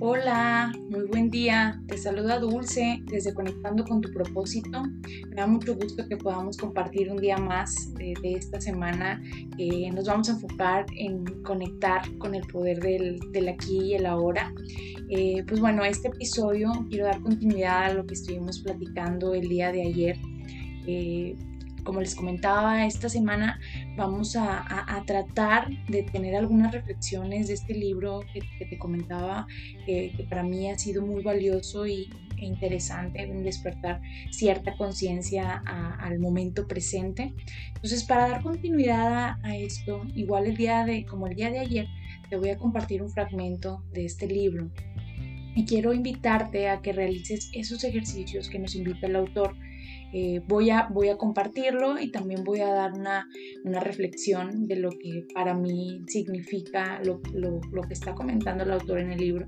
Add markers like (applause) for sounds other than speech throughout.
Hola, muy buen día. Te saluda Dulce desde Conectando con tu propósito. Me da mucho gusto que podamos compartir un día más de, esta semana. Eh, nos vamos a enfocar en conectar con el poder del, aquí y el ahora. Eh, pues bueno, este episodio quiero dar continuidad a lo que estuvimos platicando el día de ayer. Eh, como les comentaba, esta semana vamos a, tratar de tener algunas reflexiones de este libro que, te comentaba, que para mí ha sido muy valioso y, e interesante en despertar cierta conciencia al momento presente. Entonces, para dar continuidad a, esto, igual el día de, como el día de ayer, te voy a compartir un fragmento de este libro. Y quiero invitarte a que realices esos ejercicios que nos invita el autor eh, voy, a, voy a compartirlo y también voy a dar una, reflexión de lo que para mí significa lo, que está comentando el autor en el libro.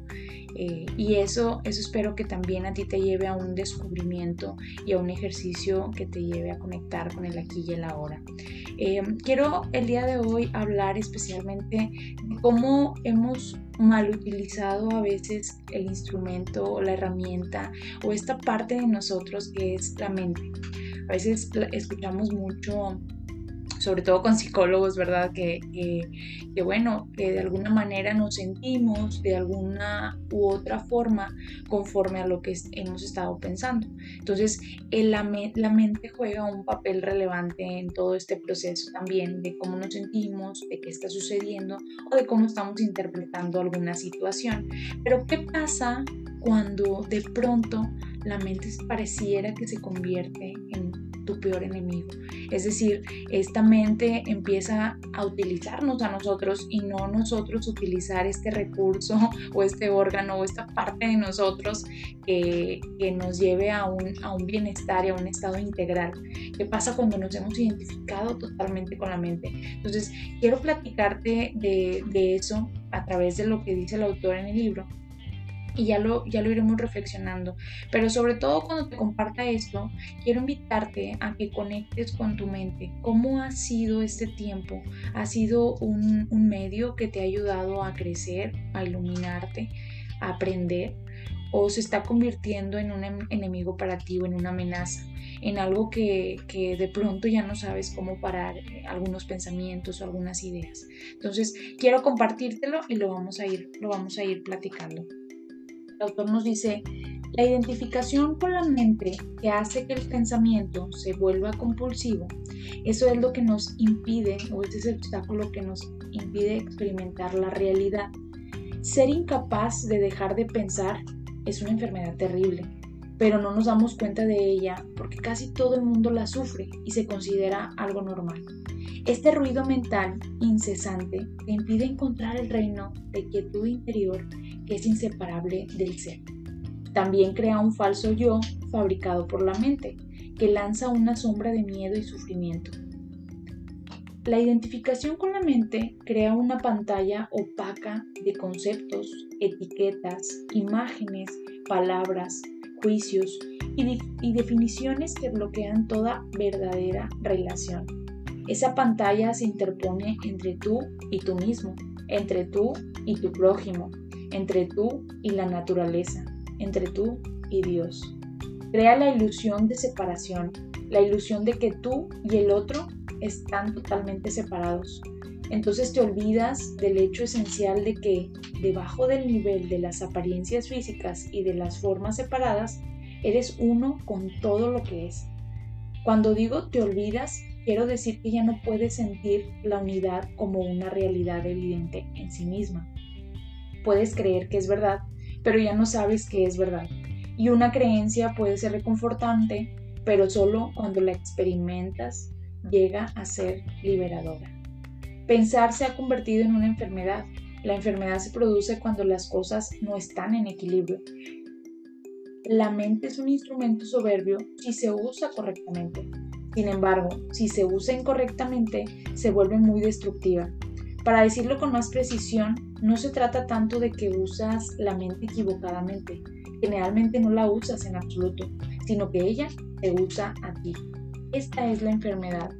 Eh, y eso, eso espero que también a ti te lleve a un descubrimiento y a un ejercicio que te lleve a conectar con el aquí y el ahora. Eh, quiero el día de hoy hablar especialmente de cómo hemos mal utilizado a veces el instrumento o la herramienta o esta parte de nosotros que es la mente. A veces escuchamos mucho sobre todo con psicólogos, ¿verdad? Que, que, bueno, que de alguna manera nos sentimos de alguna u otra forma conforme a lo que hemos estado pensando. Entonces, el, la, la mente juega un papel relevante en todo este proceso también de cómo nos sentimos, de qué está sucediendo o de cómo estamos interpretando alguna situación. Pero, ¿qué pasa cuando de pronto la mente pareciera que se convierte en tu peor enemigo. Es decir, esta mente empieza a utilizarnos a nosotros y no nosotros utilizar este recurso (laughs) o este órgano o esta parte de nosotros que, nos lleve a un, a un, bienestar y a un estado integral. ¿Qué pasa cuando nos hemos identificado totalmente con la mente? Entonces, quiero platicarte de, de eso a través de lo que dice el autor en el libro y ya lo, ya lo iremos reflexionando. Pero sobre todo cuando te comparta esto, quiero invitarte a que conectes con tu mente. ¿Cómo ha sido este tiempo? ¿Ha sido un, un medio que te ha ayudado a crecer, a iluminarte, a aprender? ¿O se está convirtiendo en un em, enemigo para ti o en una amenaza? En algo que, que de pronto ya no sabes cómo parar eh, algunos pensamientos o algunas ideas. Entonces, quiero compartírtelo y lo vamos a ir, lo vamos a ir platicando el autor nos dice, la identificación con la mente que hace que el pensamiento se vuelva compulsivo, eso es lo que nos impide, o ese es el obstáculo que nos impide experimentar la realidad. Ser incapaz de dejar de pensar es una enfermedad terrible, pero no nos damos cuenta de ella porque casi todo el mundo la sufre y se considera algo normal. Este ruido mental incesante te impide encontrar el reino de quietud interior es inseparable del ser. También crea un falso yo fabricado por la mente, que lanza una sombra de miedo y sufrimiento. La identificación con la mente crea una pantalla opaca de conceptos, etiquetas, imágenes, palabras, juicios y, definiciones que bloquean toda verdadera relación. Esa pantalla se interpone entre tú y tú mismo, entre tú y tu prójimo, entre tú y la naturaleza, entre tú y Dios. Crea la ilusión de separación, la ilusión de que tú y el otro están totalmente separados. Entonces te olvidas del hecho esencial de que, debajo del nivel de las apariencias físicas y de las formas separadas, eres uno con todo lo que es. Cuando digo te olvidas, quiero decir que ya no puedes sentir la unidad como una realidad evidente en sí misma puedes creer que es verdad, pero ya no sabes que es verdad. Y una creencia puede ser reconfortante, pero solo cuando la experimentas llega a ser liberadora. Pensar se ha convertido en una enfermedad. La enfermedad se produce cuando las cosas no están en equilibrio. La mente es un instrumento soberbio si se usa correctamente. Sin embargo, si se usa incorrectamente, se vuelve muy destructiva. Para decirlo con más precisión, no se trata tanto de que usas la mente equivocadamente, generalmente no la usas en absoluto, sino que ella te usa a ti. Esta es la enfermedad.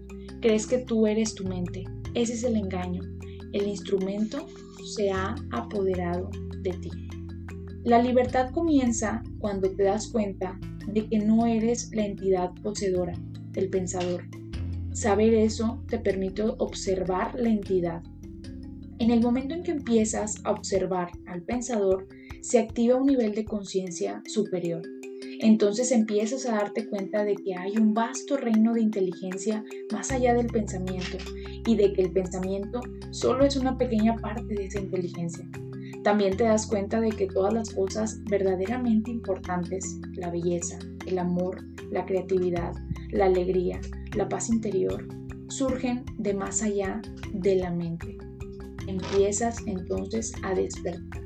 Crees que tú eres tu mente. Ese es el engaño. El instrumento se ha apoderado de ti. La libertad comienza cuando te das cuenta de que no eres la entidad poseedora, el pensador. Saber eso te permite observar la entidad. En el momento en que empiezas a observar al pensador, se activa un nivel de conciencia superior. Entonces empiezas a darte cuenta de que hay un vasto reino de inteligencia más allá del pensamiento y de que el pensamiento solo es una pequeña parte de esa inteligencia. También te das cuenta de que todas las cosas verdaderamente importantes, la belleza, el amor, la creatividad, la alegría, la paz interior, surgen de más allá de la mente. Empiezas entonces a despertar.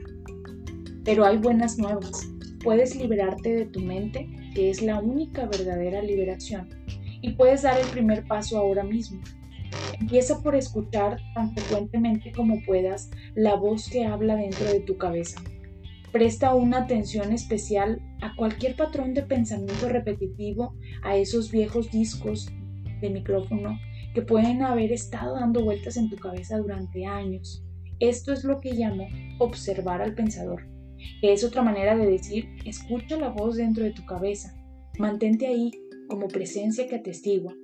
Pero hay buenas nuevas. Puedes liberarte de tu mente, que es la única verdadera liberación, y puedes dar el primer paso ahora mismo. Empieza por escuchar tan frecuentemente como puedas la voz que habla dentro de tu cabeza. Presta una atención especial a cualquier patrón de pensamiento repetitivo, a esos viejos discos de micrófono que pueden haber estado dando vueltas en tu cabeza durante años. Esto es lo que llamo observar al pensador que es otra manera de decir, escucha la voz dentro de tu cabeza, mantente ahí como presencia que atestigua.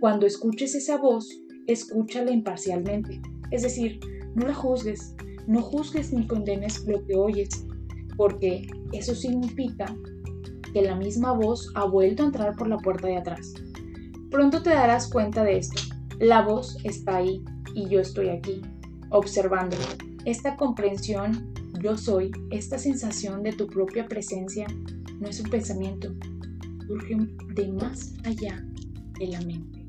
Cuando escuches esa voz, escúchala imparcialmente, es decir, no la juzgues, no juzgues ni condenes lo que oyes, porque eso significa que la misma voz ha vuelto a entrar por la puerta de atrás. Pronto te darás cuenta de esto. La voz está ahí y yo estoy aquí, observándolo. Esta comprensión yo soy, esta sensación de tu propia presencia no es un pensamiento, surge de más allá de la mente.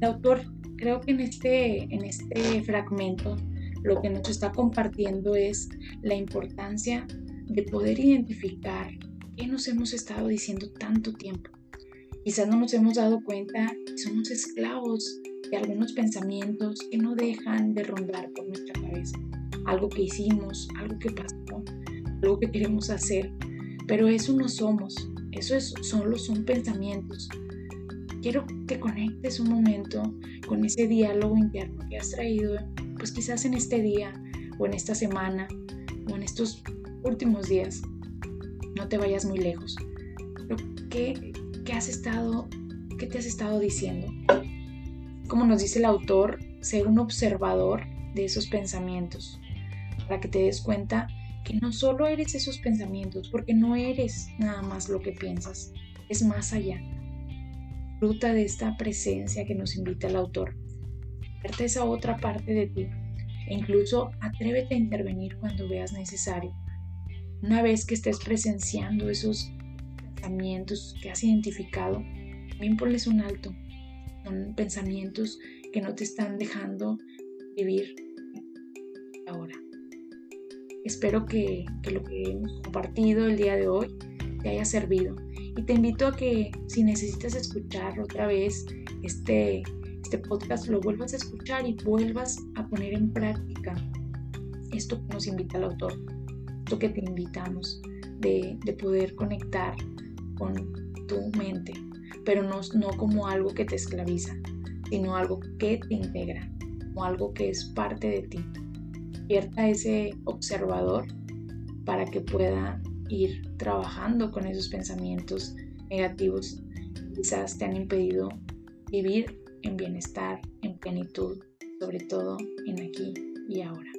El autor creo que en este, en este fragmento lo que nos está compartiendo es la importancia de poder identificar qué nos hemos estado diciendo tanto tiempo. Quizás no nos hemos dado cuenta que somos esclavos de algunos pensamientos que no dejan de rondar por nuestra cabeza algo que hicimos, algo que pasó, algo que queremos hacer, pero eso no somos, eso es, solo son pensamientos. Quiero que conectes un momento con ese diálogo interno que has traído, pues quizás en este día o en esta semana o en estos últimos días. No te vayas muy lejos. ¿qué, qué has estado, qué te has estado diciendo? Como nos dice el autor, ser un observador de esos pensamientos para que te des cuenta que no solo eres esos pensamientos, porque no eres nada más lo que piensas, es más allá. Fruta de esta presencia que nos invita el autor. Verte esa otra parte de ti e incluso atrévete a intervenir cuando veas necesario. Una vez que estés presenciando esos pensamientos que has identificado, también ponles un alto. Son pensamientos que no te están dejando vivir ahora. Espero que, lo que hemos compartido el día de hoy te haya servido. Y te invito a que si necesitas escuchar otra vez este, este podcast, lo vuelvas a escuchar y vuelvas a poner en práctica esto que nos invita el autor, esto que te invitamos de, poder conectar con tu mente, pero no, no como algo que te esclaviza, sino algo que te integra, como algo que es parte de ti despierta ese observador para que pueda ir trabajando con esos pensamientos negativos que quizás te han impedido vivir en bienestar, en plenitud, sobre todo en aquí y ahora.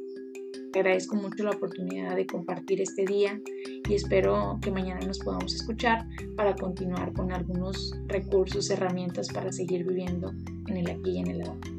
Te agradezco mucho la oportunidad de compartir este día y espero que mañana nos podamos escuchar para continuar con algunos recursos, herramientas para seguir viviendo en el aquí y en el ahora.